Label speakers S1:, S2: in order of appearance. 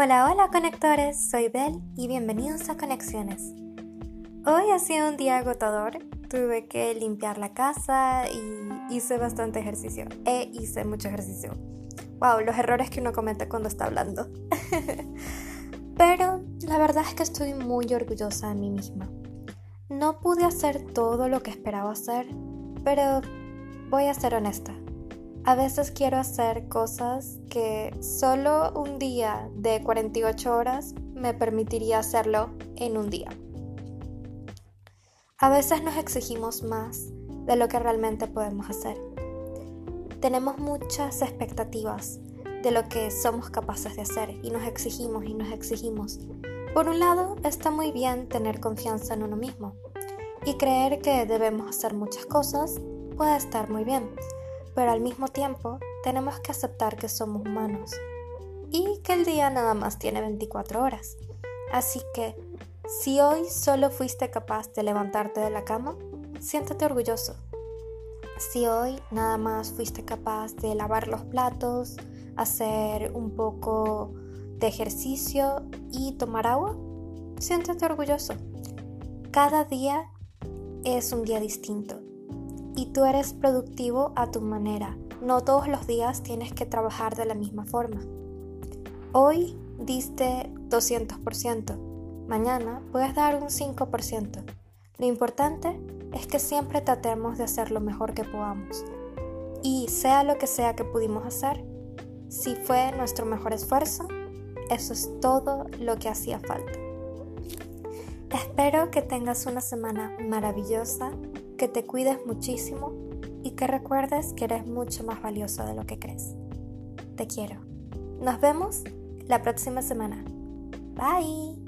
S1: Hola, hola conectores, soy Bel y bienvenidos a Conexiones. Hoy ha sido un día agotador, tuve que limpiar la casa y hice bastante ejercicio. E hice mucho ejercicio. Wow, los errores que uno comete cuando está hablando. Pero la verdad es que estoy muy orgullosa de mí misma. No pude hacer todo lo que esperaba hacer, pero voy a ser honesta. A veces quiero hacer cosas que solo un día de 48 horas me permitiría hacerlo en un día. A veces nos exigimos más de lo que realmente podemos hacer. Tenemos muchas expectativas de lo que somos capaces de hacer y nos exigimos y nos exigimos. Por un lado, está muy bien tener confianza en uno mismo y creer que debemos hacer muchas cosas puede estar muy bien pero al mismo tiempo tenemos que aceptar que somos humanos y que el día nada más tiene 24 horas. Así que, si hoy solo fuiste capaz de levantarte de la cama, siéntate orgulloso. Si hoy nada más fuiste capaz de lavar los platos, hacer un poco de ejercicio y tomar agua, siéntate orgulloso. Cada día es un día distinto y tú eres productivo a tu manera. No todos los días tienes que trabajar de la misma forma. Hoy diste 200%, mañana puedes dar un 5%. Lo importante es que siempre tratemos de hacer lo mejor que podamos. Y sea lo que sea que pudimos hacer, si fue nuestro mejor esfuerzo, eso es todo lo que hacía falta. Espero que tengas una semana maravillosa que te cuides muchísimo y que recuerdes que eres mucho más valioso de lo que crees. Te quiero. Nos vemos la próxima semana. Bye.